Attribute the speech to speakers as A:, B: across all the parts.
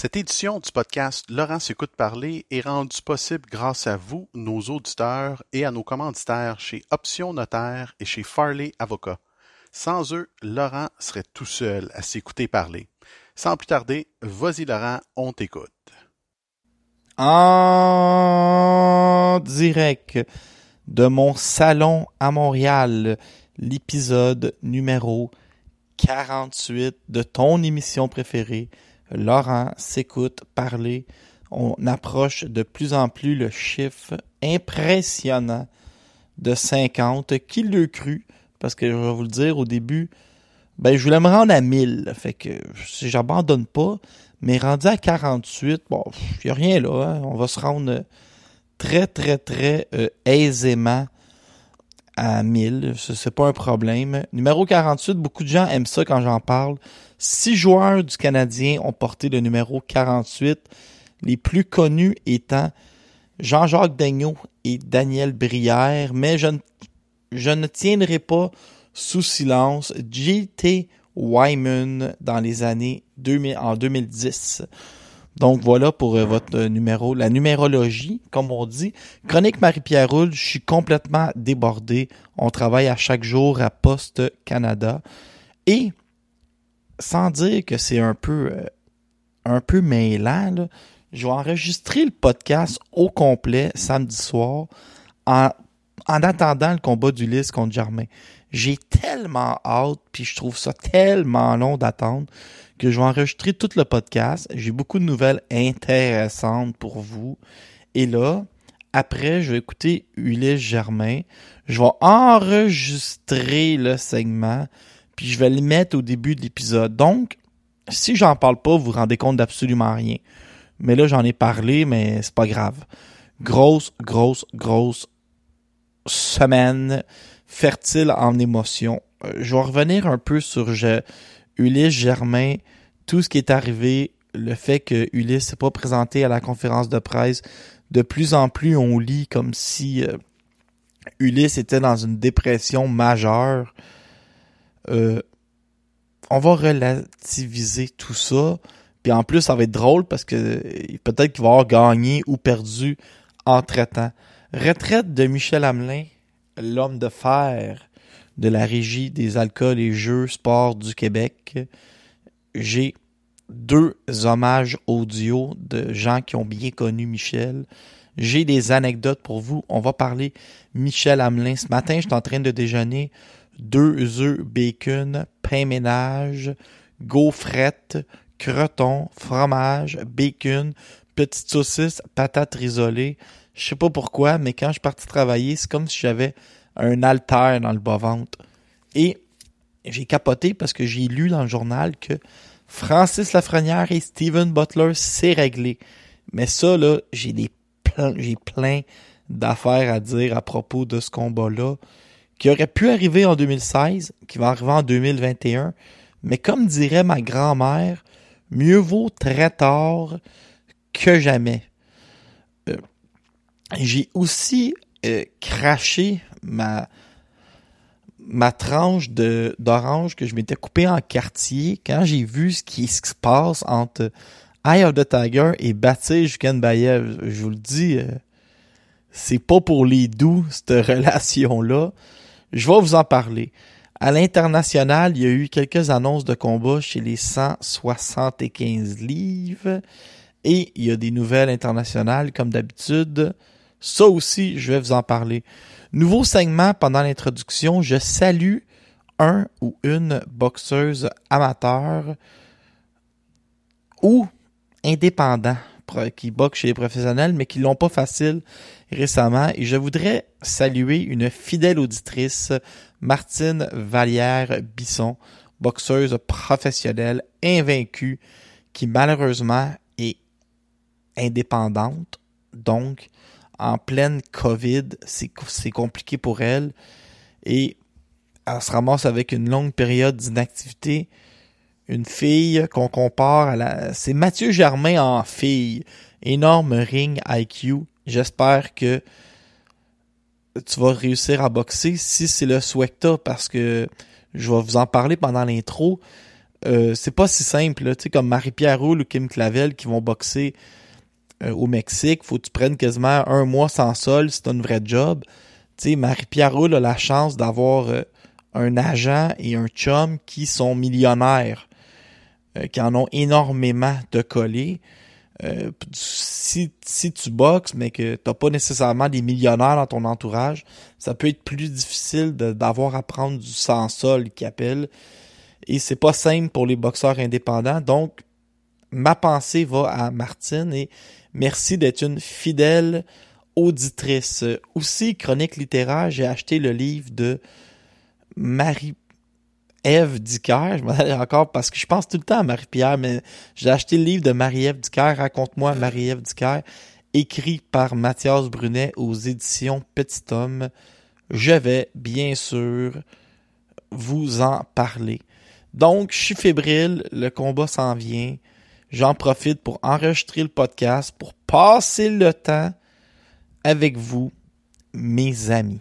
A: Cette édition du podcast Laurent s'écoute parler est rendue possible grâce à vous, nos auditeurs, et à nos commanditaires chez Option Notaire et chez Farley Avocat. Sans eux, Laurent serait tout seul à s'écouter parler. Sans plus tarder, vas-y Laurent, on t'écoute.
B: En direct de mon salon à Montréal, l'épisode numéro 48 de ton émission préférée, Laurent s'écoute parler. On approche de plus en plus le chiffre impressionnant de 50. Qui le cru? Parce que je vais vous le dire au début, ben je voulais me rendre à 1000. Fait que si j'abandonne pas, mais rendu à 48, bon, il n'y a rien là. hein. On va se rendre très, très, très euh, aisément à 1000. Ce c'est pas un problème. Numéro 48, beaucoup de gens aiment ça quand j'en parle. Six joueurs du Canadien ont porté le numéro 48, les plus connus étant Jean-Jacques Daigneault et Daniel Brière, mais je ne, je ne tiendrai pas sous silence J.T. Wyman dans les années 2000, en 2010. Donc voilà pour euh, votre euh, numéro, la numérologie, comme on dit. Chronique Marie-Pierre Roule, je suis complètement débordé. On travaille à chaque jour à Poste Canada. Et sans dire que c'est un peu euh, un peu mêlant, là, je vais enregistrer le podcast au complet samedi soir en, en attendant le combat d'Ulysse contre Germain. J'ai tellement hâte, puis je trouve ça tellement long d'attendre que je vais enregistrer tout le podcast. J'ai beaucoup de nouvelles intéressantes pour vous. Et là, après, je vais écouter Ulysse Germain. Je vais enregistrer le segment, puis je vais le mettre au début de l'épisode. Donc, si j'en parle pas, vous vous rendez compte d'absolument rien. Mais là, j'en ai parlé, mais c'est pas grave. Grosse, grosse, grosse semaine fertile en émotions. Euh, Je vais revenir un peu sur je- Ulysse Germain, tout ce qui est arrivé, le fait que Ulysse s'est pas présenté à la conférence de presse. De plus en plus, on lit comme si euh, Ulysse était dans une dépression majeure. Euh, on va relativiser tout ça. Puis en plus, ça va être drôle parce que euh, peut-être qu'il va avoir gagné ou perdu entre-temps. Retraite de Michel Hamelin, l'homme de fer de la régie des alcools et jeux sport du Québec. J'ai deux hommages audio de gens qui ont bien connu Michel. J'ai des anecdotes pour vous. On va parler Michel Hamelin. Ce matin, je suis en train de déjeuner deux œufs bacon, pain ménage, gaufrettes, croton, fromage, bacon, petite saucisse, patates risolées. Je sais pas pourquoi, mais quand je suis parti travailler, c'est comme si j'avais un alter dans le bas-ventre. Et j'ai capoté parce que j'ai lu dans le journal que Francis Lafrenière et Steven Butler, c'est réglé. Mais ça, là, j'ai des plein, j'ai plein d'affaires à dire à propos de ce combat-là, qui aurait pu arriver en 2016, qui va arriver en 2021. Mais comme dirait ma grand-mère, mieux vaut très tard que jamais. Euh, j'ai aussi euh, craché ma tranche d'orange que je m'étais coupé en quartier quand j'ai vu ce qui se passe entre Eye of the Tiger et Baptiste Jukenbayev. Je vous le dis, euh, c'est pas pour les doux, cette relation-là. Je vais vous en parler. À l'international, il y a eu quelques annonces de combat chez les 175 livres. Et il y a des nouvelles internationales, comme d'habitude. Ça aussi, je vais vous en parler. Nouveau segment pendant l'introduction, je salue un ou une boxeuse amateur ou indépendant qui boxe chez les professionnels, mais qui l'ont pas facile récemment. Et je voudrais saluer une fidèle auditrice, Martine Vallière-Bisson, boxeuse professionnelle, invaincue, qui malheureusement est indépendante. Donc, en pleine COVID, c'est compliqué pour elle. Et elle se ramasse avec une longue période d'inactivité. Une fille qu'on compare à la... C'est Mathieu Germain en fille. Énorme ring IQ. J'espère que tu vas réussir à boxer si c'est le t'as, parce que je vais vous en parler pendant l'intro. Euh, c'est pas si simple, tu sais, comme Marie-Pierre Roule ou Kim Clavel qui vont boxer au Mexique, faut que tu prennes quasiment un mois sans sol si t'as une vraie job. Tu sais, Marie-Pierre Roule a la chance d'avoir euh, un agent et un chum qui sont millionnaires, euh, qui en ont énormément de collés. Euh, si, si tu boxes, mais que t'as pas nécessairement des millionnaires dans ton entourage, ça peut être plus difficile d'avoir à prendre du sans-sol qui appelle. Et c'est pas simple pour les boxeurs indépendants. Donc, ma pensée va à Martine et merci d'être une fidèle auditrice. Aussi, chronique littéraire, j'ai acheté le livre de Marie Ève Dicker. Je m'en encore parce que je pense tout le temps à Marie-Pierre, mais j'ai acheté le livre de Marie-Ève Dicker. Raconte-moi Marie-Ève Dicker, écrit par Mathias Brunet aux éditions Petit Homme. Je vais, bien sûr, vous en parler. Donc, je suis fébrile, le combat s'en vient. J'en profite pour enregistrer le podcast, pour passer le temps avec vous, mes amis.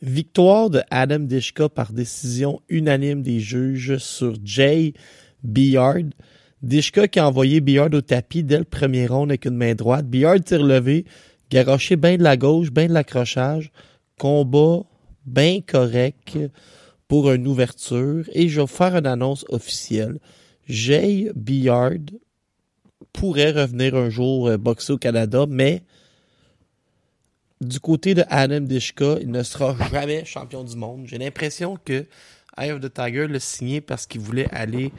B: Victoire de Adam Dishka par décision unanime des juges sur Jay Billard. Dishka qui a envoyé Billard au tapis dès le premier round avec une main droite. Billard tire levé, garoché bien de la gauche, bien de l'accrochage. Combat bien correct pour une ouverture. Et je vais faire une annonce officielle. Jay Billard pourrait revenir un jour euh, boxer au Canada, mais du côté de Adam Dishka, il ne sera jamais champion du monde. J'ai l'impression que Eye of the Tiger l'a signé parce qu'il voulait aller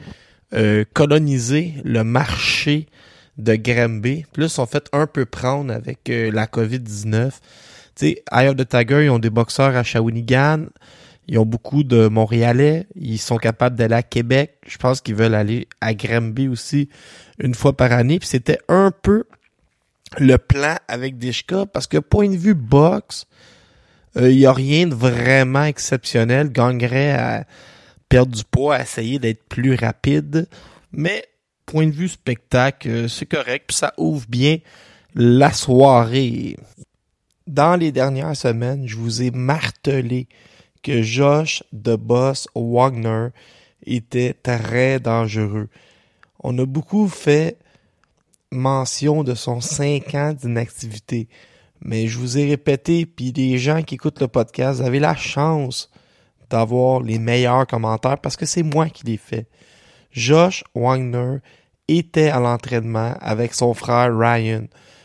B: euh, coloniser le marché de Granby. Ils sont fait un peu prendre avec euh, la COVID-19. Tu sais, Eye of the Tiger, ils ont des boxeurs à Shawinigan. Ils ont beaucoup de Montréalais. Ils sont capables d'aller à Québec. Je pense qu'ils veulent aller à Granby aussi une fois par année. Puis c'était un peu le plan avec Dishka parce que point de vue boxe, il y a rien de vraiment exceptionnel. Gagnerait à perdre du poids, à essayer d'être plus rapide. Mais point de vue spectacle, euh, c'est correct. Puis ça ouvre bien la soirée. Dans les dernières semaines, je vous ai martelé que Josh de Boss Wagner était très dangereux. On a beaucoup fait mention de son 5 ans d'inactivité. Mais je vous ai répété, puis les gens qui écoutent le podcast, vous avez la chance d'avoir les meilleurs commentaires parce que c'est moi qui les fais. Josh Wagner était à l'entraînement avec son frère Ryan.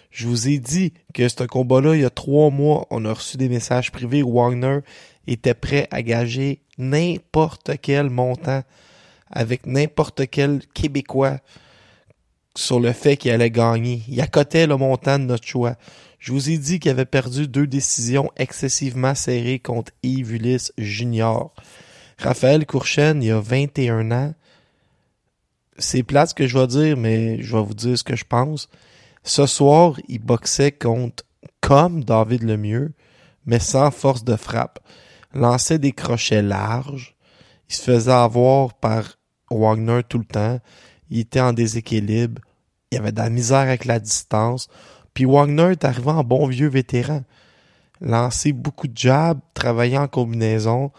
B: Je vous ai dit que ce combat-là, il y a trois mois, on a reçu des messages privés Wagner était prêt à gager n'importe quel montant avec n'importe quel Québécois sur le fait qu'il allait gagner. Il accotait le montant de notre choix. Je vous ai dit qu'il avait perdu deux décisions excessivement serrées contre Yves Ulysse Junior. Raphaël Courchen, il a 21 ans. C'est plate ce que je vais dire, mais je vais vous dire ce que je pense. Ce soir, il boxait contre comme David Lemieux, mais sans force de frappe. Lançait des crochets larges. Il se faisait avoir par Wagner tout le temps. Il était en déséquilibre. Il avait de la misère avec la distance. Puis Wagner est arrivé en bon vieux vétéran. Lancé beaucoup de jabs, travaillé en combinaison,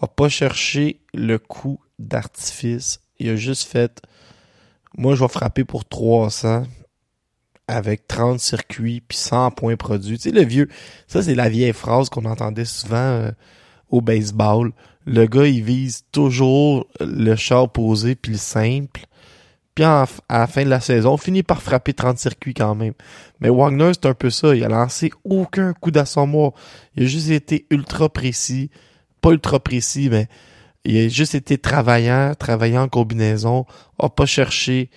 B: a pas cherché le coup d'artifice. Il a juste fait moi je vais frapper pour 300 avec 30 circuits puis 100 points produits. Tu sais le vieux, ça c'est la vieille phrase qu'on entendait souvent euh, au baseball. Le gars il vise toujours le char posé puis le simple. Puis à la fin de la saison, finit par frapper 30 circuits quand même. Mais Wagner, c'est un peu ça. Il a lancé aucun coup d'assommoir. Il a juste été ultra précis. Pas ultra précis, mais il a juste été travaillant, travaillant en combinaison, a pas cherché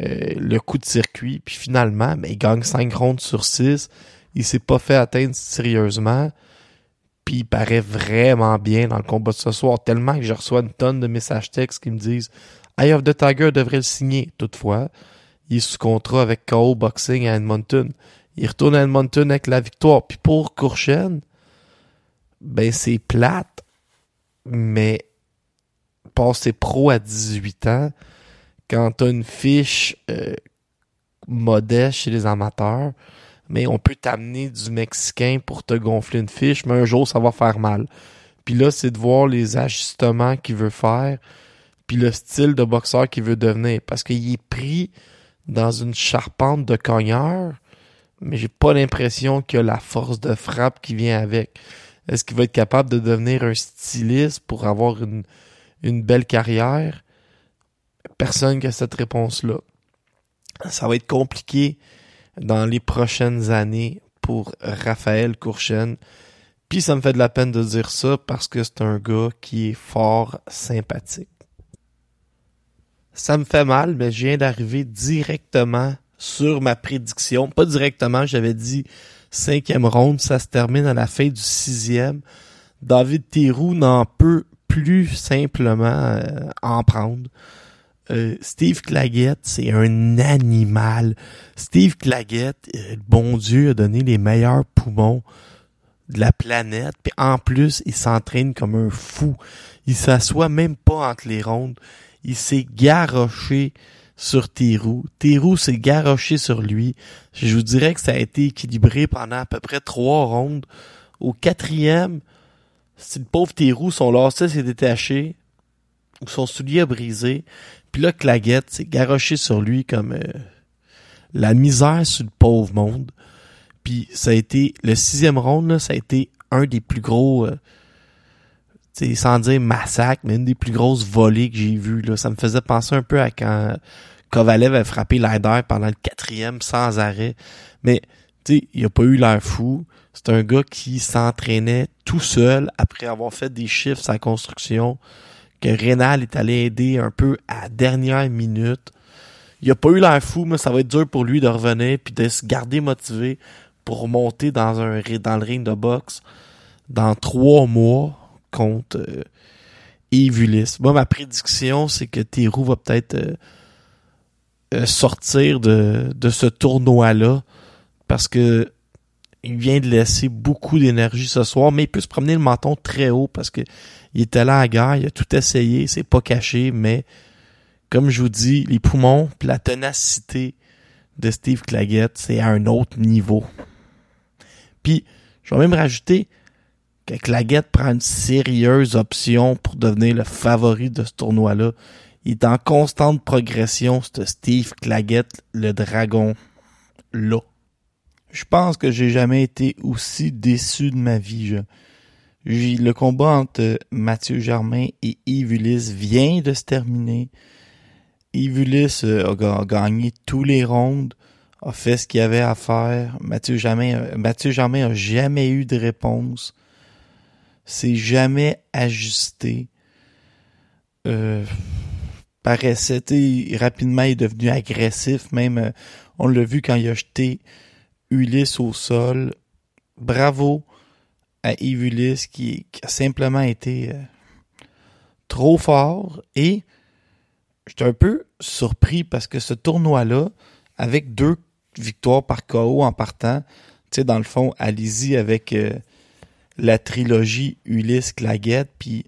B: euh, le coup de circuit. Puis finalement, ben, il gagne 5 rondes sur 6. Il s'est pas fait atteindre sérieusement. Puis il paraît vraiment bien dans le combat de ce soir, tellement que je reçois une tonne de messages textes qui me disent Eye of the Tiger devrait le signer. Toutefois, il est sous contrat avec KO Boxing à Edmonton. Il retourne à Edmonton avec la victoire. Puis pour Courchen, ben c'est plate, mais passer pro à 18 ans, quand t'as une fiche euh, modeste chez les amateurs, mais on peut t'amener du Mexicain pour te gonfler une fiche, mais un jour, ça va faire mal. Puis là, c'est de voir les ajustements qu'il veut faire, puis le style de boxeur qu'il veut devenir. Parce qu'il est pris dans une charpente de cogneur, mais j'ai pas l'impression qu'il a la force de frappe qui vient avec. Est-ce qu'il va être capable de devenir un styliste pour avoir une, une belle carrière? Personne qui a cette réponse-là. Ça va être compliqué dans les prochaines années pour Raphaël Courchen. Puis ça me fait de la peine de dire ça parce que c'est un gars qui est fort sympathique. Ça me fait mal, mais je viens d'arriver directement sur ma prédiction. Pas directement, j'avais dit cinquième ronde, ça se termine à la fin du sixième. David Théroux n'en peut plus simplement euh, en prendre. Euh, Steve Claggett, c'est un animal. Steve Claggett, euh, bon Dieu, a donné les meilleurs poumons de la planète. Puis en plus, il s'entraîne comme un fou. Il s'assoit même pas entre les rondes. Il s'est garoché sur Théroux. Théroux s'est garoché sur lui. Je vous dirais que ça a été équilibré pendant à peu près trois rondes. Au quatrième, si le pauvre Théroux, son lacet s'est détaché, son soulier a brisé, puis là, Claguette s'est garoché sur lui comme euh, la misère sur le pauvre monde. Puis ça a été, le sixième round, là, ça a été un des plus gros, euh, sans dire massacre, mais une des plus grosses volées que j'ai vues. Là. Ça me faisait penser un peu à quand Kovalev a frappé Leider pendant le quatrième sans arrêt. Mais, tu sais, il a pas eu l'air fou. C'est un gars qui s'entraînait tout seul après avoir fait des chiffres sa construction, que Rénal est allé aider un peu à la dernière minute. Il a pas eu l'air fou, mais ça va être dur pour lui de revenir puis de se garder motivé pour monter dans un le ring de boxe dans trois mois contre euh, ma prédiction, c'est que Théroux va peut-être euh, euh, sortir de, ce tournoi-là parce que il vient de laisser beaucoup d'énergie ce soir, mais il peut se promener le menton très haut parce que il était là à la guerre, il a tout essayé, c'est pas caché, mais comme je vous dis, les poumons la ténacité de Steve Claggett, c'est à un autre niveau. Puis, je vais même rajouter que Claggett prend une sérieuse option pour devenir le favori de ce tournoi-là. Il est en constante progression, ce Steve Claggett, le dragon, là. Je pense que j'ai jamais été aussi déçu de ma vie. Je- le combat entre Mathieu Germain et Yves Ulysse vient de se terminer. Yves Ulysse euh, a, ga- a gagné tous les rondes, a fait ce qu'il avait à faire. Mathieu Germain, a- Mathieu Germain a jamais eu de réponse. C'est jamais ajusté. Euh, paraissait, rapidement, est devenu agressif. Même, euh, on l'a vu quand il a jeté Ulysse au sol. Bravo à Ulysse qui, qui a simplement été euh, trop fort. Et j'étais un peu surpris parce que ce tournoi-là, avec deux victoires par KO en partant, tu sais, dans le fond, allez-y avec euh, la trilogie Ulysse Claguette, puis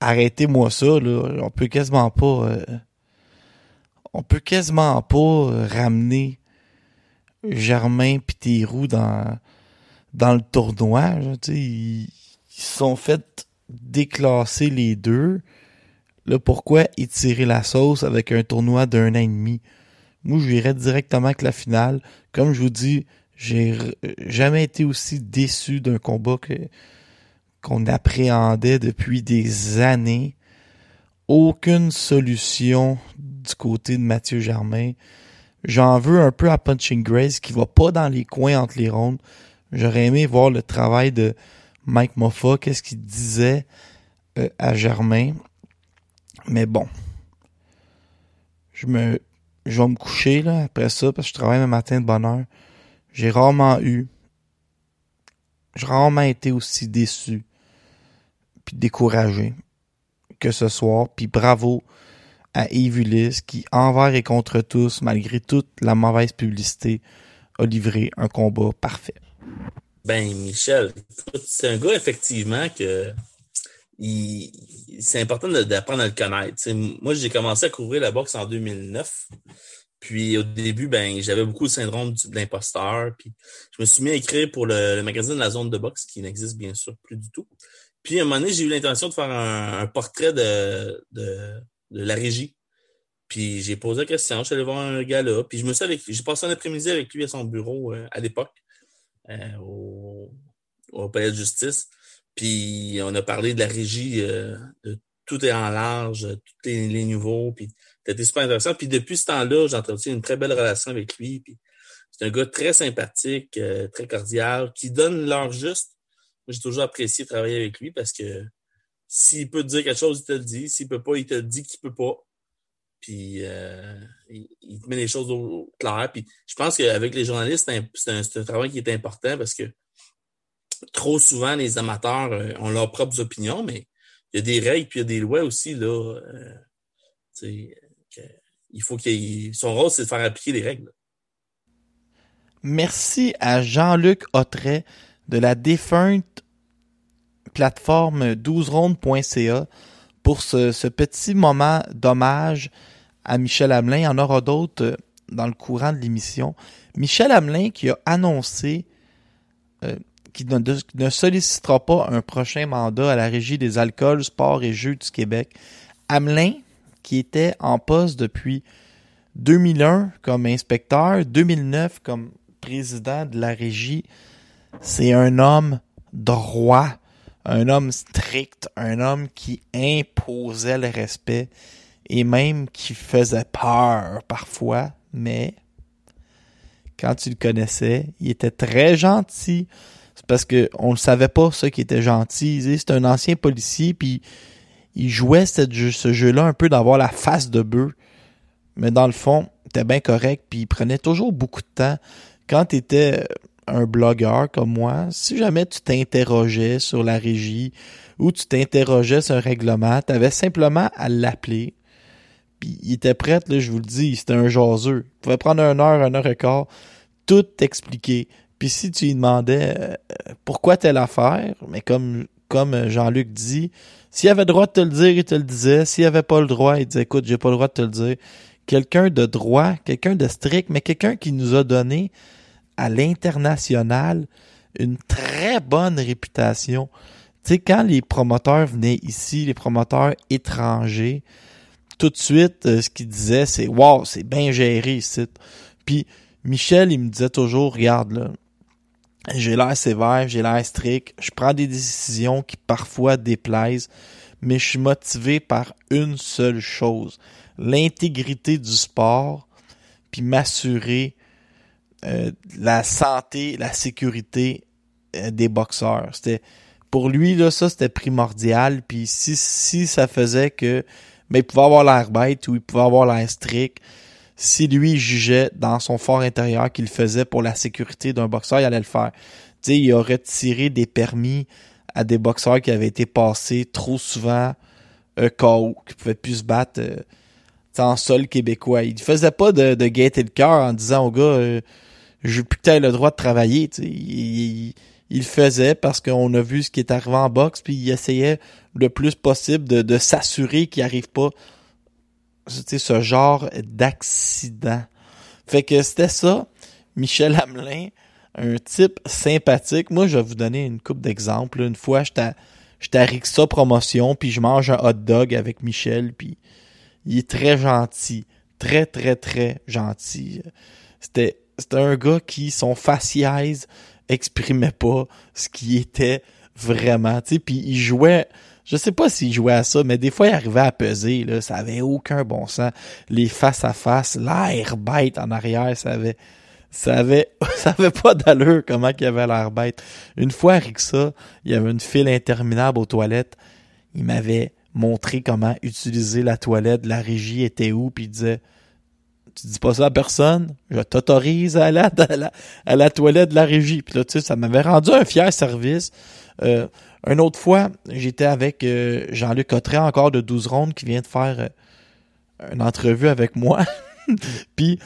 B: arrêtez-moi ça, là. On peut quasiment pas. euh, on peut quasiment pas ramener Germain pis Théroux dans, dans le tournoi. ils, ils sont fait déclasser les deux. Là, pourquoi étirer la sauce avec un tournoi d'un an et demi? Moi, je irais directement avec la finale. Comme je vous dis, j'ai r- jamais été aussi déçu d'un combat que qu'on appréhendait depuis des années. Aucune solution du côté de Mathieu Germain. J'en veux un peu à Punching Grace qui va pas dans les coins entre les rondes. J'aurais aimé voir le travail de Mike Moffa, qu'est-ce qu'il disait euh, à Germain. Mais bon. Je me je vais me coucher là après ça parce que je travaille le matin de bonne heure. J'ai rarement eu j'ai rarement été aussi déçu puis découragé que ce soir. Puis bravo à Yves Ulysse qui, envers et contre tous, malgré toute la mauvaise publicité, a livré un combat parfait.
C: Ben, Michel, c'est un gars, effectivement, que c'est important d'apprendre à le connaître. Moi, j'ai commencé à couvrir la boxe en 2009. Puis au début, ben, j'avais beaucoup le syndrome de l'imposteur. Puis je me suis mis à écrire pour le, magazine La Zone de boxe, qui n'existe bien sûr plus du tout. Puis à un moment donné, j'ai eu l'intention de faire un, portrait de, la régie. Puis j'ai posé la question, je suis allé voir un gars là. Puis je me suis j'ai passé un après-midi avec lui à son bureau euh, à l'époque, euh, au, au Palais de justice. Puis on a parlé de la régie, euh, de tout est en large, tous les, les niveaux. Puis c'était super intéressant. Puis depuis ce temps-là, j'ai entretenu une très belle relation avec lui. Puis c'est un gars très sympathique, euh, très cordial, qui donne l'heure juste j'ai toujours apprécié travailler avec lui parce que s'il peut te dire quelque chose, il te le dit. S'il peut pas, il te dit qu'il peut pas. Puis euh, il, il, met les choses au clair. Puis je pense qu'avec les journalistes, c'est un, travail qui est important parce que trop souvent, les amateurs euh, ont leurs propres opinions, mais il y a des règles puis il y a des lois aussi. Là, euh, il faut son rôle, c'est de faire appliquer les règles.
B: Merci à Jean-Luc Autret de la défunte plateforme 12rondes.ca pour ce, ce, petit moment d'hommage à Michel Hamelin. Il y en aura d'autres dans le courant de l'émission. Michel Hamelin qui a annoncé euh, qu'il ne, ne, sollicitera pas un prochain mandat à la Régie des alcools, sports et jeux du Québec. Hamelin, qui était en poste depuis 2001 comme inspecteur, 2009 comme président de la Régie c'est un homme droit, un homme strict, un homme qui imposait le respect et même qui faisait peur parfois, mais quand tu le connaissais, il était très gentil. C'est parce que on ne savait pas ça qui était gentil. C'est un ancien policier puis il jouait ce jeu-là un peu d'avoir la face de bœuf. Mais dans le fond, était bien correct puis il prenait toujours beaucoup de temps. Quand tu étais un blogueur comme moi, si jamais tu t'interrogeais sur la régie ou tu t'interrogeais sur un règlement, tu avais simplement à l'appeler. Puis il était prêt, là, je vous le dis, c'était un jaseux. Il pouvait prendre une heure, une heure et quart, tout t'expliquer. Puis si tu lui demandais euh, pourquoi telle affaire, mais comme comme Jean-Luc dit, s'il avait le droit de te le dire, il te le disait. S'il avait pas le droit, il disait écoute, j'ai pas le droit de te le dire. Quelqu'un de droit, quelqu'un de strict, mais quelqu'un qui nous a donné à l'international une très bonne réputation. Tu sais, quand les promoteurs venaient ici, les promoteurs étrangers, tout de suite, euh, ce qu'ils disaient, c'est Wow, c'est bien géré ici. Puis Michel, il me disait toujours, regarde là, j'ai l'air sévère, j'ai l'air strict, je prends des décisions qui parfois déplaisent, mais je suis motivé par une seule chose, l'intégrité du sport, puis m'assurer euh, la santé, la sécurité euh, des boxeurs. C'était pour lui là, ça c'était primordial. Puis si si ça faisait que, mais il pouvait avoir l'air bête ou il pouvait avoir l'air strict. Si lui jugeait dans son fort intérieur qu'il faisait pour la sécurité d'un boxeur, il allait le faire. Tu sais, il aurait tiré des permis à des boxeurs qui avaient été passés trop souvent euh, KO, qui pouvaient plus se battre euh, en sol québécois. Il faisait pas de, de gaieté le cœur en disant au gars euh, j'ai plus que le droit de travailler. Il, il, il, faisait parce qu'on a vu ce qui est arrivé en boxe, puis il essayait le plus possible de, s'assurer qu'il arrive pas ce genre d'accident. Fait que c'était ça, Michel Hamelin, un type sympathique. Moi, je vais vous donner une coupe d'exemples. Une fois, j'étais à Rixa Promotion, puis je mange un hot dog avec Michel, puis il est très gentil. Très, très, très gentil. C'était c'était un gars qui, son faciès exprimait pas ce qui était vraiment, tu sais, puis il jouait Je sais pas s'il jouait à ça, mais des fois, il arrivait à peser, là. Ça avait aucun bon sens. Les face à face, l'air bête en arrière, ça avait, ça avait, ça avait pas d'allure comment qu'il avait l'air bête. Une fois, avec ça, il y avait une file interminable aux toilettes. Il m'avait montré comment utiliser la toilette, la régie était où, puis il disait, tu dis pas ça à personne, je t'autorise à aller à la, à la toilette de la régie. Puis là, tu sais, ça m'avait rendu un fier service. Euh, une autre fois, j'étais avec euh, Jean-Luc Cotteret, encore de 12 rondes, qui vient de faire euh, une entrevue avec moi. Puis,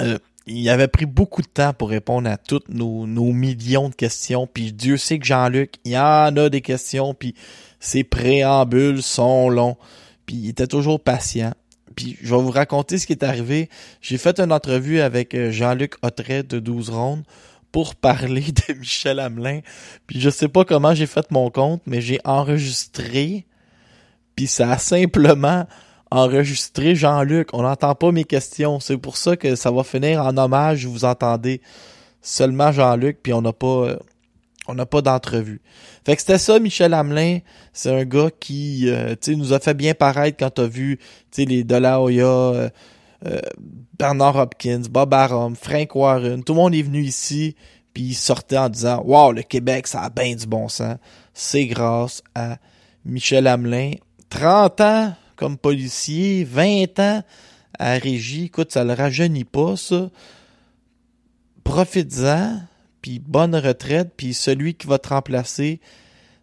B: euh, il avait pris beaucoup de temps pour répondre à toutes nos, nos millions de questions. Puis Dieu sait que Jean-Luc, il y en a des questions, puis ses préambules sont longs. Puis il était toujours patient. Puis je vais vous raconter ce qui est arrivé. J'ai fait une entrevue avec euh, Jean-Luc Autret de 12 rondes pour parler de Michel Hamelin. Puis je sais pas comment j'ai fait mon compte, mais j'ai enregistré. Puis ça a simplement enregistré Jean-Luc. On n'entend pas mes questions. C'est pour ça que ça va finir en hommage. Vous entendez seulement Jean-Luc, puis on n'a pas... on n'a pas d'entrevue. Fait que c'était ça, Michel Hamelin. C'est un gars qui euh, nous a fait bien paraître quand t'as vu les De euh, euh, Bernard Hopkins, Bob Arum, Frank Warren. Tout le monde est venu ici, puis il sortait en disant « Wow, le Québec, ça a bien du bon sens. » C'est grâce à Michel Hamelin. 30 ans comme policier, 20 ans à régie. Écoute, ça le rajeunit pas, ça. Profites-en puis bonne retraite, puis celui qui va te remplacer,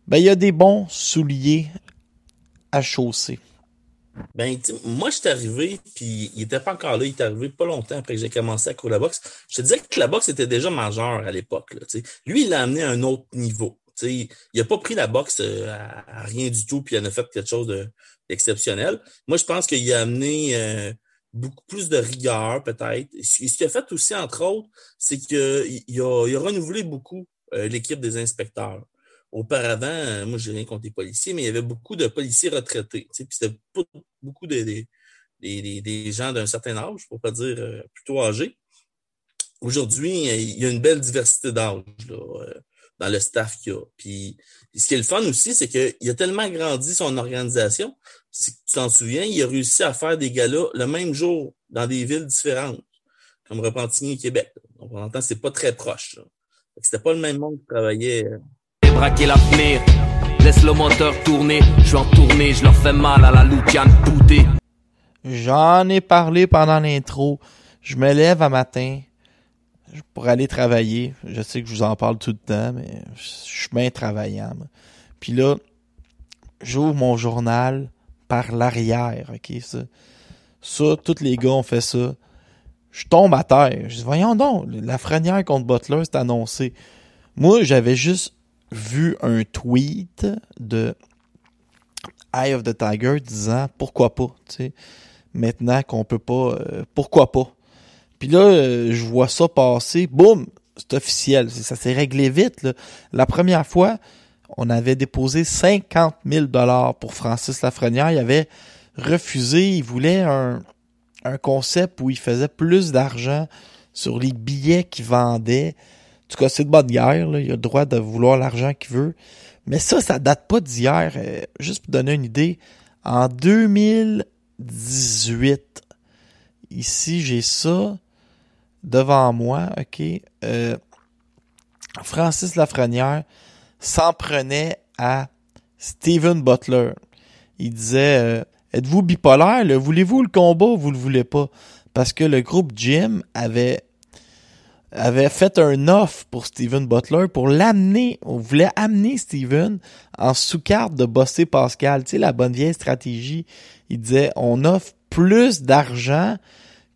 B: ben il y a des bons souliers à chausser.
C: Ben, moi, je suis arrivé, puis il était pas encore là, il est arrivé pas longtemps après que j'ai commencé à courir la boxe. Je te disais que la boxe était déjà majeure à l'époque. Lui, il l'a amené à un autre niveau. tu sais. Il a pas pris la boxe euh, à, rien du tout, puis il en a fait quelque chose de- d'exceptionnel. Moi, je pense qu'il a amené euh, beaucoup plus de rigueur, peut-être. Ce qu'il a fait aussi, entre autres, c'est qu'il a, il a, renouvelé beaucoup euh, l'équipe des inspecteurs. Auparavant, euh, moi, j'ai rien contre les policiers, mais il y avait beaucoup de policiers retraités. Puis c'était beaucoup de, des- des, des, des gens d'un certain âge, pour pas dire euh, plutôt âgés. Aujourd'hui, il y a une belle diversité d'âge dans le staff qu'il y a. Puis ce qui est le fun aussi, c'est qu'il a tellement grandi son organisation. Si tu t'en souviens, il a réussi à faire des galas le même jour dans des villes différentes, comme Repentigny et Québec. Donc, on entend, c'est pas très proche. là. Fait que C'était pas le même monde qui travaillait. euh,
D: braquer l'avenir. Laisse le moteur tourner, je vais en tourner, je leur fais mal à la Luciane boudée.
B: J'en ai parlé pendant l'intro. Je me lève un matin pour aller travailler. Je sais que je vous en parle tout le temps, mais je suis bien travaillant. Puis là, j'ouvre mon journal par l'arrière, ok? Ça, ça, tous les gars ont fait ça. Je tombe à terre. Je dis, voyons donc, la frenière contre Butler, c'est annoncé. Moi, j'avais juste vu un tweet de Eye of the Tiger disant pourquoi pas, maintenant qu'on peut pas. euh, pourquoi pas? Puis là, euh, je vois ça passer, boum, c'est officiel. Ça s'est réglé vite. La première fois, on avait déposé 50 000 dollars pour Francis Lafrenière. Il avait refusé. Il voulait un, concept où il faisait plus d'argent sur les billets qu'il vendait. En tout cas, c'est de bonne guerre. Il a le droit de vouloir l'argent qu'il veut. Mais ça, ça date pas d'hier. Euh, juste pour donner une idée, en 2018, ici, j'ai ça devant moi, OK? Euh, Francis Lafrenière s'en prenait à Steven Butler. Il disait euh, Êtes-vous bipolaire? Voulez-vous le combat ou vous le voulez pas? Parce que le groupe Jim avait avait fait un offre pour Steven Butler pour l'amener, on voulait amener Steven en sous-carte de bosser Pascal. Tu sais, la bonne vieille stratégie. Il disait, on offre plus d'argent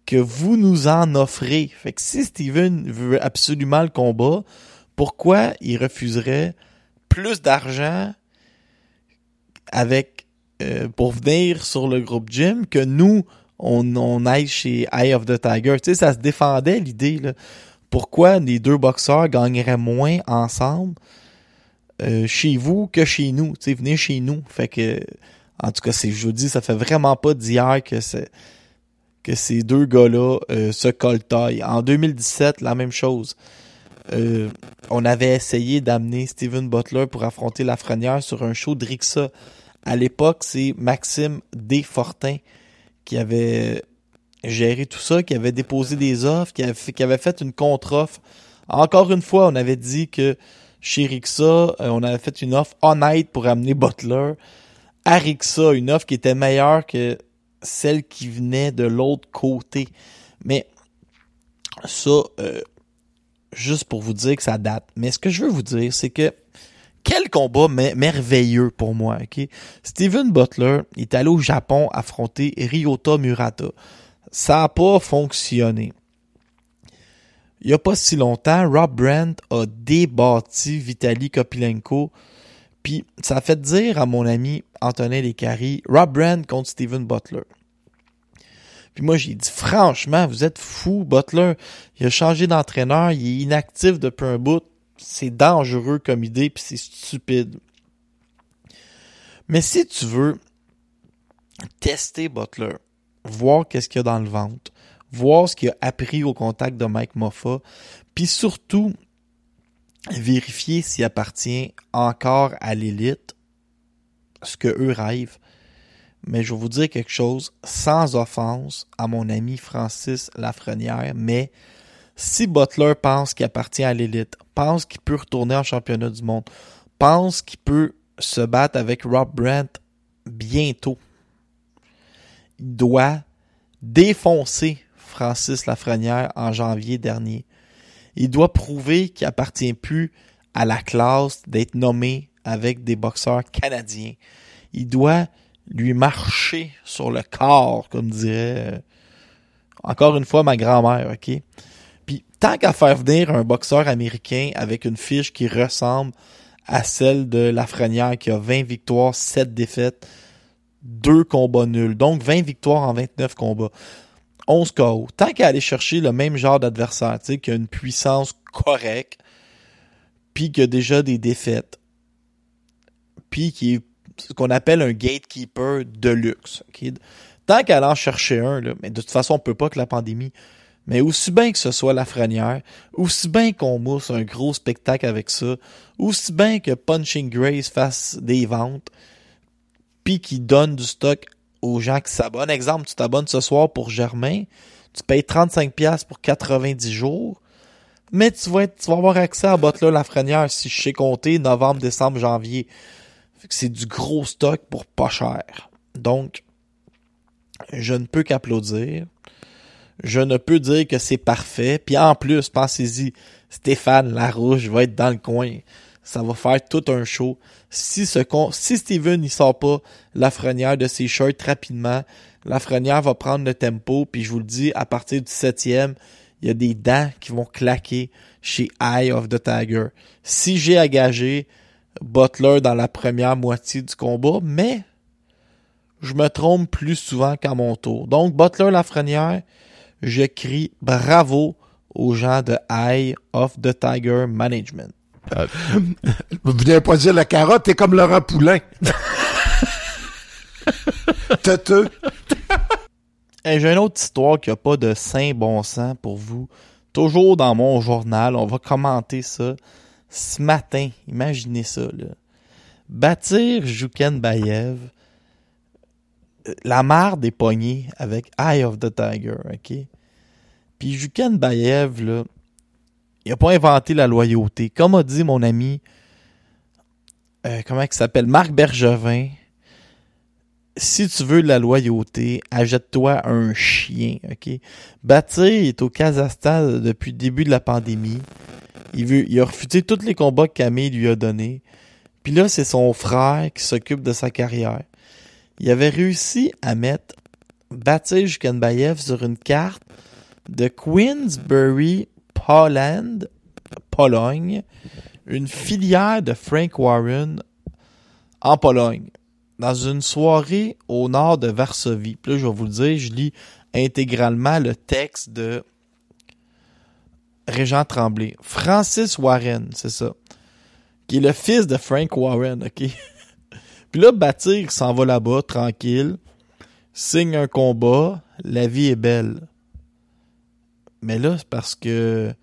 B: que vous nous en offrez. Fait que si Steven veut absolument le combat, pourquoi il refuserait plus d'argent avec euh, pour venir sur le groupe Jim que nous on, on aille chez Eye of the Tiger. Tu sais, ça se défendait l'idée là. Pourquoi les deux boxeurs gagneraient moins ensemble euh, chez vous que chez nous? Tu sais, venez chez nous. Fait que en tout cas, c'est je vous dis, ça fait vraiment pas d'hier que c'est que ces deux gars-là euh, se coltaillent. En 2017, la même chose. Euh, on avait essayé d'amener Steven Butler pour affronter Lafrenière sur un show de Rixa. À l'époque, c'est Maxime Desfortin qui avait géré tout ça, qui avait déposé des offres, qui avait fait, qui avait fait une contre-offre. Encore une fois, on avait dit que chez Rixa, euh, on avait fait une offre honnête pour amener Butler. À Rixa, une offre qui était meilleure que celle qui venait de l'autre côté. Mais ça, euh, juste pour vous dire que ça date. Mais ce que je veux vous dire, c'est que quel combat mer- merveilleux pour moi, ok? Steven Butler est allé au Japon affronter Ryota Murata. Ça a pas fonctionné. Il y a pas si longtemps, Rob Brandt a débattu Vitaly Kopilenko, puis ça a fait dire à mon ami Antonin Descaries, Rob Brandt contre Steven Butler. Puis moi, j'ai dit, franchement, vous êtes fou, Butler. Il a changé d'entraîneur, il est inactif depuis un bout. C'est dangereux comme idée, puis c'est stupide. Mais si tu veux tester Butler, voir qu'est-ce qu'il y a dans le ventre, voir ce qu'il a appris au contact de Mike Moffa, puis surtout vérifier s'il appartient encore à l'élite, ce que eux rêvent. Mais je vais vous dire quelque chose, sans offense à mon ami Francis Lafrenière, mais si Butler pense qu'il appartient à l'élite, pense qu'il peut retourner en championnat du monde, pense qu'il peut se battre avec Rob Brandt bientôt, il doit défoncer Francis Lafrenière en janvier dernier. Il doit prouver qu'il appartient plus à la classe d'être nommé avec des boxeurs canadiens. Il doit lui marcher sur le corps, comme dirait euh, encore une fois ma grand-mère, ok? Puis tant qu'à faire venir un boxeur américain avec une fiche qui ressemble à celle de Lafrenière qui a 20 victoires, 7 défaites, 2 combats nuls. Donc 20 victoires en 29 combats. 11 KO. Tant qu'à aller chercher le même genre d'adversaire, tu sais, qui a une puissance correcte, puis qui a déjà des défaites, puis qui est ce qu'on appelle un gatekeeper de luxe. Tant qu'à en chercher un, mais de toute façon, on peut pas que la pandémie. Mais aussi bien que ce soit la frenière, aussi bien qu'on mousse un gros spectacle avec ça, aussi bien que Punching Grace fasse des ventes, puis qu'il donne du stock aux gens qui s'abonnent. Exemple, tu t'abonnes ce soir pour Germain, tu payes 35$ pour 90 jours, mais tu vas, avoir accès à Butler Lafrenière si je sais compter novembre, décembre, janvier. C'est du gros stock pour pas cher. Donc, je ne peux qu'applaudir. Je ne peux dire que c'est parfait. Puis en plus, pensez-y, Stéphane Larouche va être dans le coin. Ça va faire tout un show. Si ce con, si Steven il sort pas Lafrenière de ses shirts rapidement, Lafrenière va prendre le tempo. Puis je vous le dis, à partir du septième, il y a des dents qui vont claquer chez Eye of the Tiger. Si j'ai à gager Butler dans la première moitié du combat, mais je me trompe plus souvent qu'à mon tour. Donc, Butler Lafrenière, je crie bravo aux gens de Eye of the Tiger Management.
E: Vous venez pas dire la carotte, t'es comme Laurent Poulain. Teuteux.
B: Hey, J'ai une autre histoire qui a pas de saint bon sens pour vous. Toujours dans mon journal, on va commenter ça. Ce matin, imaginez ça, là. Bâtir Bayev, la mare des poignées avec Eye of the Tiger, ok? Puis Jouken Bayev, là, il a pas inventé la loyauté. Comme a dit mon ami, euh, comment il s'appelle? Marc Bergevin, si tu veux la loyauté, achète-toi un chien, ok? Batir est au Kazakhstan depuis le début de la pandémie. Il veut, il a refusé tous les combats que Camille lui a donnés. Puis là, c'est son frère qui s'occupe de sa carrière. Il avait réussi à mettre Batir Jukenbayev sur une carte de Queensbury, Poland, Pologne, une filière de Frank Warren en Pologne dans une soirée au nord de Varsovie. Puis là, je vais vous le dire, je lis intégralement le texte de Régent Tremblay. Francis Warren, c'est ça. Qui est le fils de Frank Warren, OK? Puis là, Bâtir s'en va là-bas, tranquille. Signe un combat. La vie est belle. Mais là, c'est parce que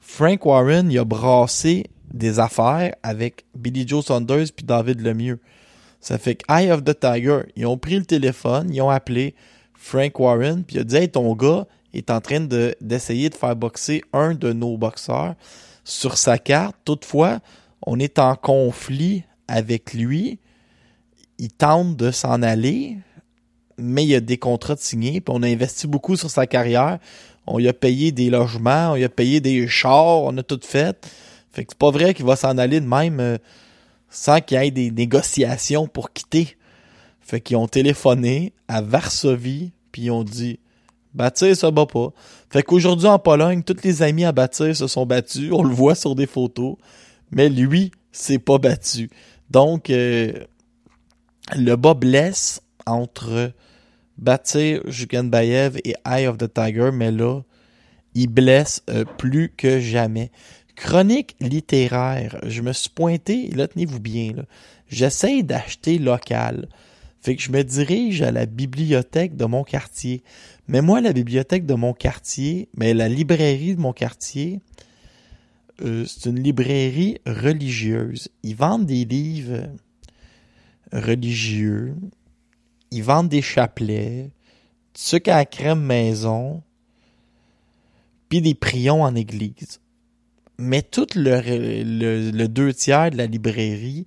B: Frank Warren, il a brassé des affaires avec Billy Joe Saunders puis David Lemieux. Ça fait que Eye of the Tiger, ils ont pris le téléphone, ils ont appelé Frank Warren, puis il a dit Hey, ton gars est en train de, d'essayer de faire boxer un de nos boxeurs sur sa carte. Toutefois, on est en conflit avec lui. Il tente de s'en aller, mais il y a des contrats de signés, puis on a investi beaucoup sur sa carrière. On lui a payé des logements, on lui a payé des chars, on a tout fait. Fait que c'est pas vrai qu'il va s'en aller de même euh, sans qu'il y ait des négociations pour quitter. Fait qu'ils ont téléphoné à Varsovie, puis ils ont dit Bâtir ça bat pas. Fait qu'aujourd'hui en Pologne, tous les amis à bâtir se sont battus. On le voit sur des photos. Mais lui, s'est pas battu. Donc, euh, le bas blesse entre Batir Jugenbayev et Eye of the Tiger, mais là, il blesse euh, plus que jamais. Chronique littéraire. Je me suis pointé, là, tenez-vous bien, là. J'essaie d'acheter local. Fait que je me dirige à la bibliothèque de mon quartier. Mais moi, la bibliothèque de mon quartier, mais la librairie de mon quartier, euh, c'est une librairie religieuse. Ils vendent des livres religieux. Ils vendent des chapelets, du sucre à la crème maison, puis des prions en église. Mais tout le, le, le deux tiers de la librairie,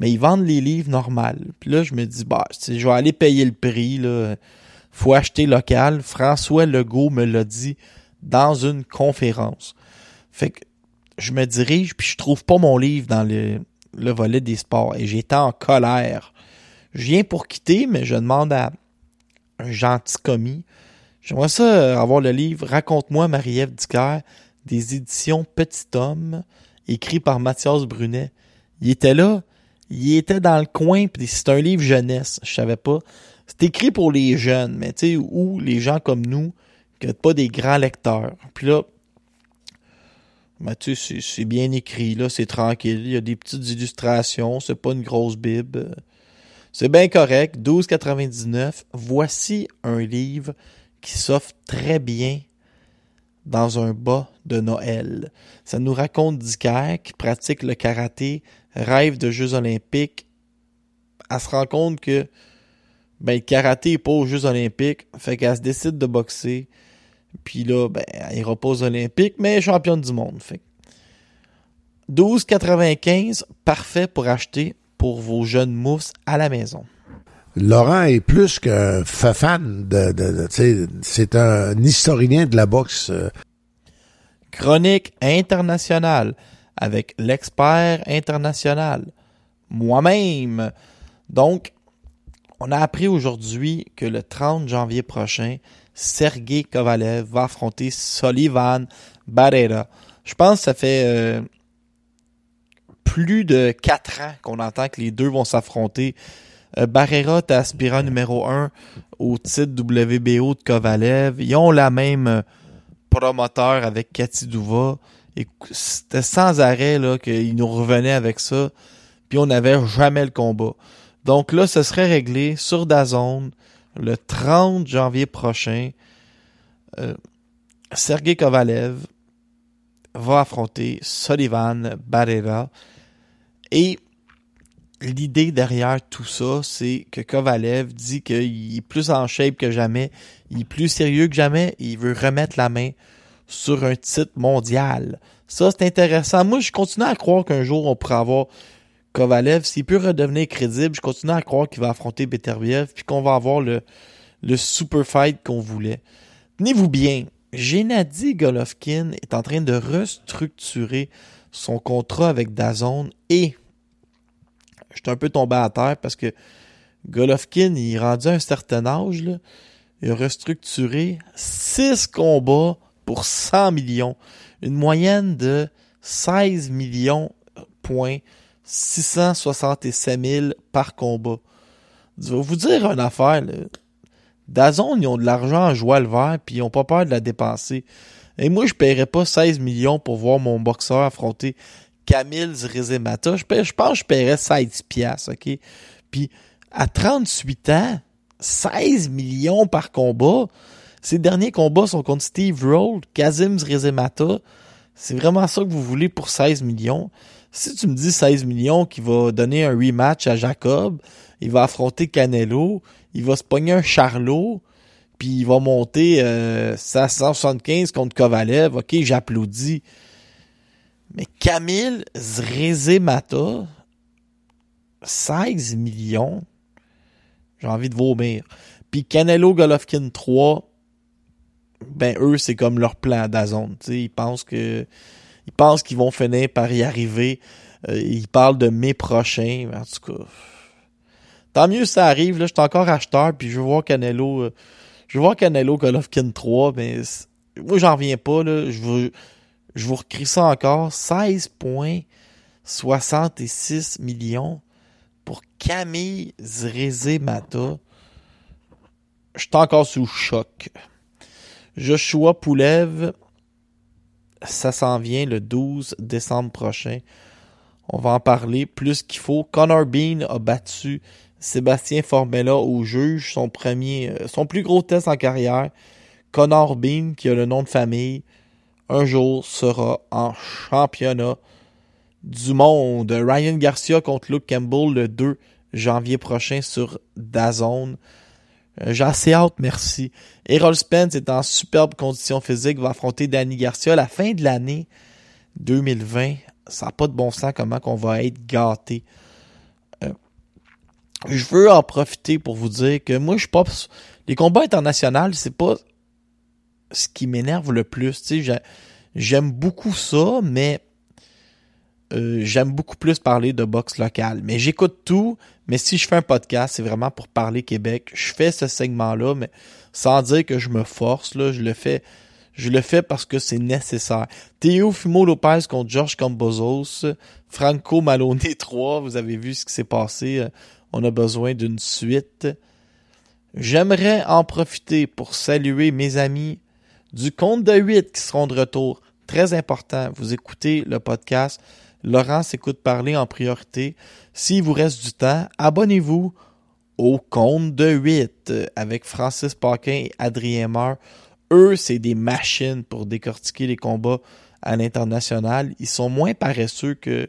B: mais ils vendent les livres normales. Puis là, je me dis, bah, je vais aller payer le prix, là. Faut acheter local. François Legault me l'a dit dans une conférence. Fait que je me dirige, puis je trouve pas mon livre dans le, le volet des sports. Et j'étais en colère. Je viens pour quitter, mais je demande à un gentil commis. J'aimerais ça euh, avoir le livre Raconte-moi Marie-Ève Dicker des éditions Petit Homme, écrit par Mathias Brunet. Il était là, il était dans le coin, puis c'est un livre jeunesse, je savais pas. C'est écrit pour les jeunes, mais tu sais, ou les gens comme nous, qui n'êtes pas des grands lecteurs. Puis là, Mathieu, c'est bien écrit, là, c'est tranquille. Il y a des petites illustrations, c'est pas une grosse bible. C'est bien correct. 12,99. Voici un livre qui s'offre très bien dans un bas de Noël. Ça nous raconte Dicker qui pratique le karaté, rêve de Jeux olympiques. Elle se rend compte que ben, le karaté n'est pas aux Jeux olympiques, fait qu'elle se décide de boxer. Puis là, ben, elle ira pas aux Olympiques, mais championne du monde. Fait. 12,95, parfait pour acheter pour vos jeunes mousses à la maison.
E: Laurent est plus que fan de, c'est un historien de la boxe. euh.
B: Chronique internationale avec l'expert international, moi-même. Donc, on a appris aujourd'hui que le 30 janvier prochain, Sergei Kovalev va affronter Sullivan Barrera. Je pense que ça fait euh, plus de quatre ans qu'on entend que les deux vont s'affronter. Euh, Barrera est aspirant numéro un au titre WBO de Kovalev. Ils ont la même euh, promoteur avec Cathy Douva. Et C'était sans arrêt là qu'ils nous revenaient avec ça. Puis on n'avait jamais le combat. Donc là, ce serait réglé sur Dazone le 30 janvier prochain. Euh, Sergei Kovalev va affronter Sullivan Barrera. Et l'idée derrière tout ça, c'est que Kovalev dit qu'il est plus en shape que jamais, il est plus sérieux que jamais, il veut remettre la main sur un titre mondial. Ça, c'est intéressant. Moi, je continue à croire qu'un jour, on pourra avoir Kovalev. S'il peut redevenir crédible, je continue à croire qu'il va affronter Beterbiev, puis qu'on va avoir le, le super fight qu'on voulait. Tenez-vous bien, Gennady Golovkin est en train de restructurer son contrat avec Dazone et je suis un peu tombé à terre parce que Golovkin, il est rendu à un certain âge, là, il a restructuré 6 combats pour 100 millions. Une moyenne de 16 millions point 667 000 par combat. Je vais vous dire une affaire, là. Dazone, ils ont de l'argent à jouer le vert, puis ils ont pas peur de la dépenser. Et moi, je paierais pas 16 millions pour voir mon boxeur affronter Camille Rizemata. Je, je pense que je paierais 16 piastres, OK? Puis, à 38 ans, 16 millions par combat. Ses derniers combats sont contre Steve Roll, Kazim Rizemata. C'est vraiment ça que vous voulez pour 16 millions. Si tu me dis 16 millions qui va donner un rematch à Jacob, il va affronter Canelo, il va se pogner un Charlot, puis il va monter euh, 175 contre Kovalev, ok, j'applaudis. Mais Camille Zrezemata, 16 millions, j'ai envie de vomir. Puis Canelo Golovkin 3, ben eux, c'est comme leur plan d'Azone. Ils pensent que ils pensent qu'ils vont finir par y arriver. Euh, ils parlent de mai prochain. En tout cas. Tant mieux ça arrive. Là, je suis encore acheteur, puis je veux voir Canelo. euh, je veux voir Canelo Golovkin 3, mais moi j'en reviens pas. Là. Je veux. Je vous recris ça encore. 16,66 millions pour Camille Zrezemata. Je suis encore sous choc. Joshua Poulev, ça s'en vient le 12 décembre prochain. On va en parler plus qu'il faut. Connor Bean a battu Sébastien Formella au juge, son premier, euh, son plus gros test en carrière. Connor Bean, qui a le nom de famille, un jour sera en championnat du monde. Ryan Garcia contre Luke Campbell le 2 janvier prochain sur DAZN. Euh, J'ai assez hâte, merci. Errol Spence est en superbe condition physique, va affronter Danny Garcia à la fin de l'année 2020. Ça n'a pas de bon sens comment qu'on va être gâté. Euh, je veux en profiter pour vous dire que moi, je suis pas. Les combats internationaux, c'est pas ce qui m'énerve le plus. Tu sais, j'ai- j'aime beaucoup ça, mais euh, j'aime beaucoup plus parler de boxe locale. Mais j'écoute tout. Mais si je fais un podcast, c'est vraiment pour parler Québec. Je fais ce segment-là, mais sans dire que je me force. Je le fais. Je le fais parce que c'est nécessaire. Théo Fumo Lopez contre George Campozos. Franco Maloney 3. Vous avez vu ce qui s'est passé. Euh, On a besoin d'une suite. J'aimerais en profiter pour saluer mes amis du compte de 8 qui seront de retour. Très important, vous écoutez le podcast. Laurent s'écoute parler en priorité. S'il vous reste du temps, abonnez-vous au compte de 8 euh, avec Francis Paquin et Adrien Meur. Eux, c'est des machines pour décortiquer les combats à l'international. Ils sont moins paresseux que,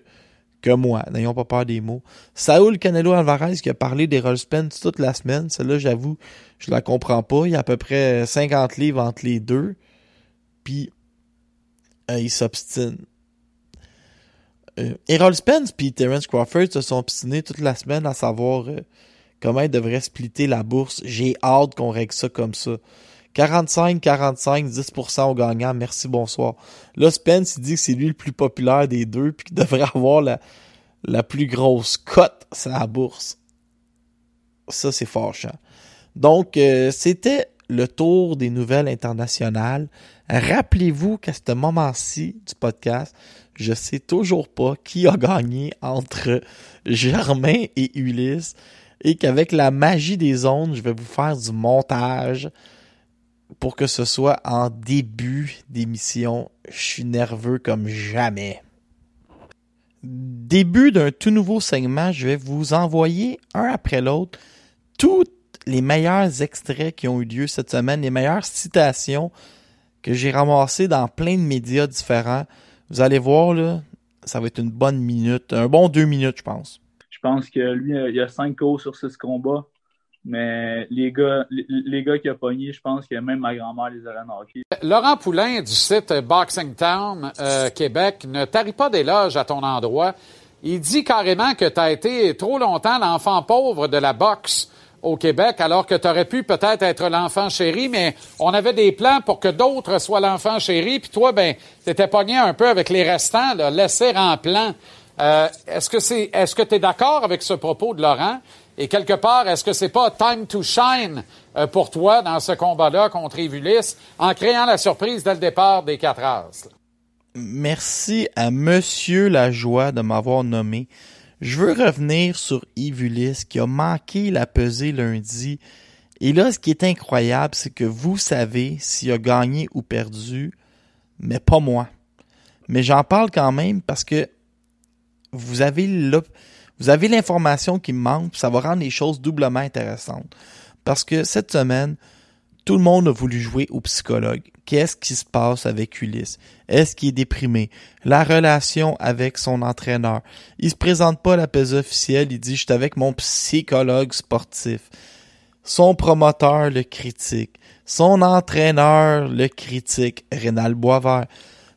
B: que moi. N'ayons pas peur des mots. Saúl Canelo Alvarez qui a parlé des roll Spence toute la semaine. Celle-là, j'avoue, je la comprends pas. Il y a à peu près 50 livres entre les deux. Puis, euh, il s'obstine. Euh, Errol Spence puis Terence Crawford se sont obstinés toute la semaine à savoir euh, comment ils devraient splitter la bourse. J'ai hâte qu'on règle ça comme ça. 45, 45, 10% au gagnant. Merci, bonsoir. Là, Spence, il dit que c'est lui le plus populaire des deux puis qu'il devrait avoir la, la plus grosse cote sur la bourse. Ça, c'est fâchant. Donc, euh, c'était le tour des nouvelles internationales. Rappelez-vous qu'à ce moment-ci du podcast, je sais toujours pas qui a gagné entre Germain et Ulysse et qu'avec la magie des ondes, je vais vous faire du montage pour que ce soit en début d'émission. Je suis nerveux comme jamais. Début d'un tout nouveau segment, je vais vous envoyer un après l'autre tous les meilleurs extraits qui ont eu lieu cette semaine, les meilleures citations que j'ai ramassées dans plein de médias différents. Vous allez voir, là, ça va être une bonne minute, un bon deux minutes, je pense.
F: Je pense que lui, il a cinq cours sur six combats. Mais les gars, les, gars qui a pogné, je pense que même ma grand-mère les aurait knockés.
G: Laurent Poulain du site Boxing Town euh, Québec ne tarit pas d'éloges à ton endroit. Il dit carrément que tu as été trop longtemps l'enfant pauvre de la boxe au Québec, alors que tu aurais pu peut-être être l'enfant chéri, mais on avait des plans pour que d'autres soient l'enfant chéri, puis toi, ben, t'étais pogné un peu avec les restants, là, laissés en. Euh, est-ce que c'est, est-ce que tu es d'accord avec ce propos de Laurent? Et quelque part, est-ce que c'est pas time to shine euh, pour toi dans ce combat-là contre Evulis en créant la surprise dès le départ des quatre As?
B: Merci à Monsieur Lajoie de m'avoir nommé. Je veux revenir sur Ulysse qui a manqué la pesée lundi. Et là, ce qui est incroyable, c'est que vous savez s'il a gagné ou perdu, mais pas moi. Mais j'en parle quand même parce que vous avez l'op- vous avez l'information qui me manque, ça va rendre les choses doublement intéressantes. Parce que cette semaine, Tout le monde a voulu jouer au psychologue. Qu'est-ce qui se passe avec Ulysse? Est-ce qu'il est déprimé? La relation avec son entraîneur. Il se présente pas à la pesée officielle, il dit je suis avec mon psychologue sportif. Son promoteur le critique. Son entraîneur le critique. Rénal Boisvert.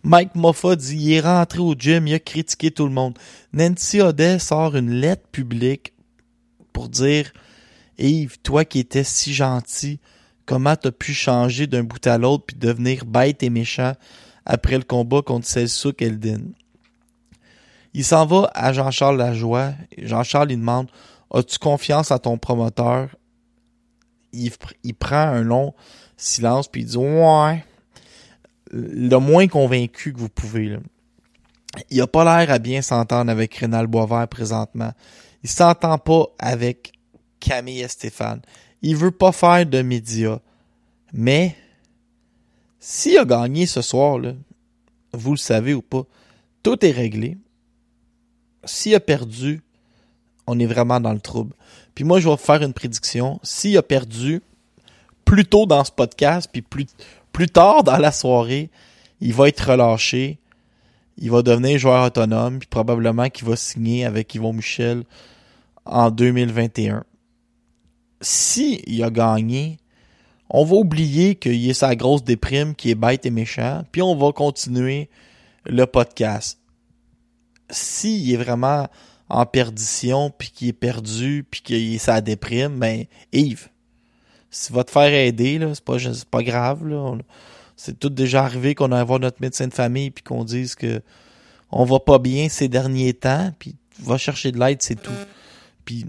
B: Mike Moffat dit il est rentré au gym, il a critiqué tout le monde. Nancy Audet sort une lettre publique pour dire Yves, toi qui étais si gentil, comment t'as pu changer d'un bout à l'autre puis devenir bête et méchant après le combat contre Celsouk Eldin? Il s'en va à Jean-Charles Lajoie. Jean-Charles lui demande As-tu confiance à ton promoteur? Il, il prend un long silence puis il dit Ouais. Le moins convaincu que vous pouvez. Il a pas l'air à bien s'entendre avec Rénal Boisvert présentement. Il s'entend pas avec Camille et Stéphane. Il veut pas faire de médias. Mais s'il a gagné ce soir, vous le savez ou pas, tout est réglé. S'il a perdu, on est vraiment dans le trouble. Puis moi, je vais faire une prédiction. S'il a perdu plus tôt dans ce podcast, puis plus, plus tard dans la soirée, il va être relâché. Il va devenir joueur autonome, puis probablement qu'il va signer avec Yvon Michel en 2021. Si il a gagné, on va oublier qu'il est sa grosse déprime, qui est bête et méchant, puis on va continuer le podcast. S'il est vraiment en perdition, puis qu'il est perdu, puis qu'il est sa déprime, ben, Yves, si va te faire aider, là, c'est pas, c'est pas grave, là. C'est tout déjà arrivé qu'on a voir notre médecin de famille, puis qu'on dise que on va pas bien ces derniers temps, puis va chercher de l'aide, c'est tout. Puis,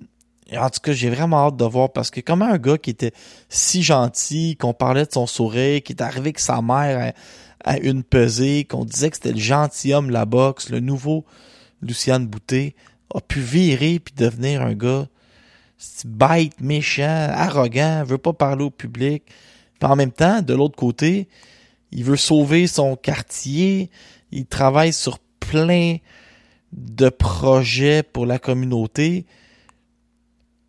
B: en tout cas, j'ai vraiment hâte de voir parce que comment un gars qui était si gentil, qu'on parlait de son sourire, qui est arrivé avec sa mère à une pesée, qu'on disait que c'était le gentilhomme de la boxe, le nouveau Luciane Boutet, a pu virer puis devenir un gars bête, méchant, arrogant, veut pas parler au public. En même temps, de l'autre côté, il veut sauver son quartier, il travaille sur plein de projets pour la communauté.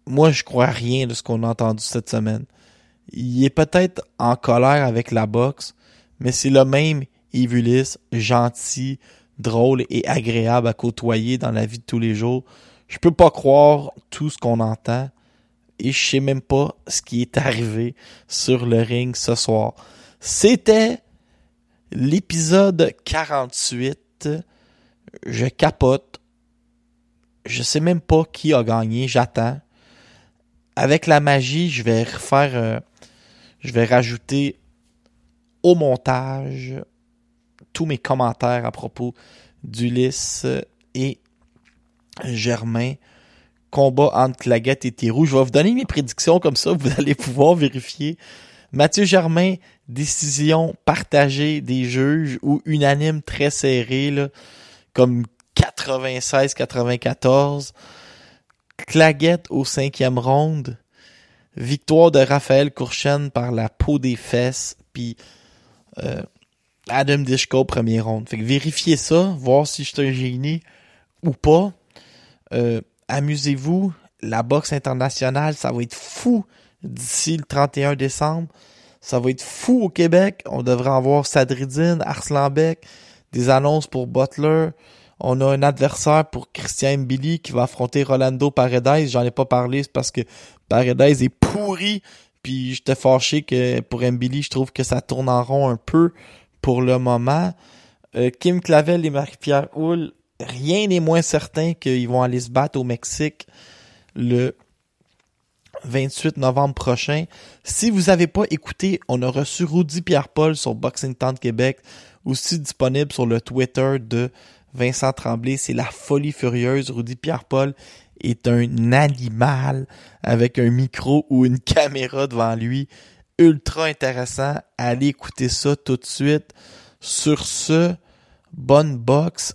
B: Moi, je crois rien de ce qu'on a entendu cette semaine. Il est peut-être en colère avec la boxe, mais c'est le même Ulysse, gentil, drôle et agréable à côtoyer dans la vie de tous les jours. Je peux pas croire tout ce qu'on entend et je sais même pas ce qui est arrivé sur le ring ce soir. C'était l'épisode 48. Je capote. Je sais même pas qui a gagné. J'attends. Avec la magie, je vais refaire. euh, je vais rajouter au montage tous mes commentaires à propos d'Ulysse et Germain. Combat entre Claguette et Thérou. Je vais vous donner mes prédictions comme ça, vous allez pouvoir vérifier. Mathieu Germain, décision partagée des juges ou unanime très serré, là, comme 96-94. Claguette au cinquième ronde. Victoire de Raphaël Courchen par la peau des fesses. Puis euh, Adam Dishko premier ronde. Fait que vérifiez ça, voir si je suis un génie ou pas. Euh, Amusez-vous. La boxe internationale, ça va être fou d'ici le 31 décembre. Ça va être fou au Québec. On devrait en voir Sadridine, Arslanbek, des annonces pour Butler. On a un adversaire pour Christian Mbili qui va affronter Rolando Paredes. J'en ai pas parlé, parce que Paredes est pourri. Puis j'étais fâché que pour Mbili, je trouve que ça tourne en rond un peu pour le moment. Euh, Kim Clavel et Marie-Pierre Houle, rien n'est moins certain qu'ils vont aller se battre au Mexique le 28 novembre prochain. Si vous n'avez pas écouté, on a reçu Rudy Pierre-Paul sur Boxing Town Québec, aussi disponible sur le Twitter de Vincent Tremblay. C'est la folie furieuse. Rudy Pierre-Paul est un animal avec un micro ou une caméra devant lui. Ultra intéressant. Allez écouter ça tout de suite. Sur ce, bonne boxe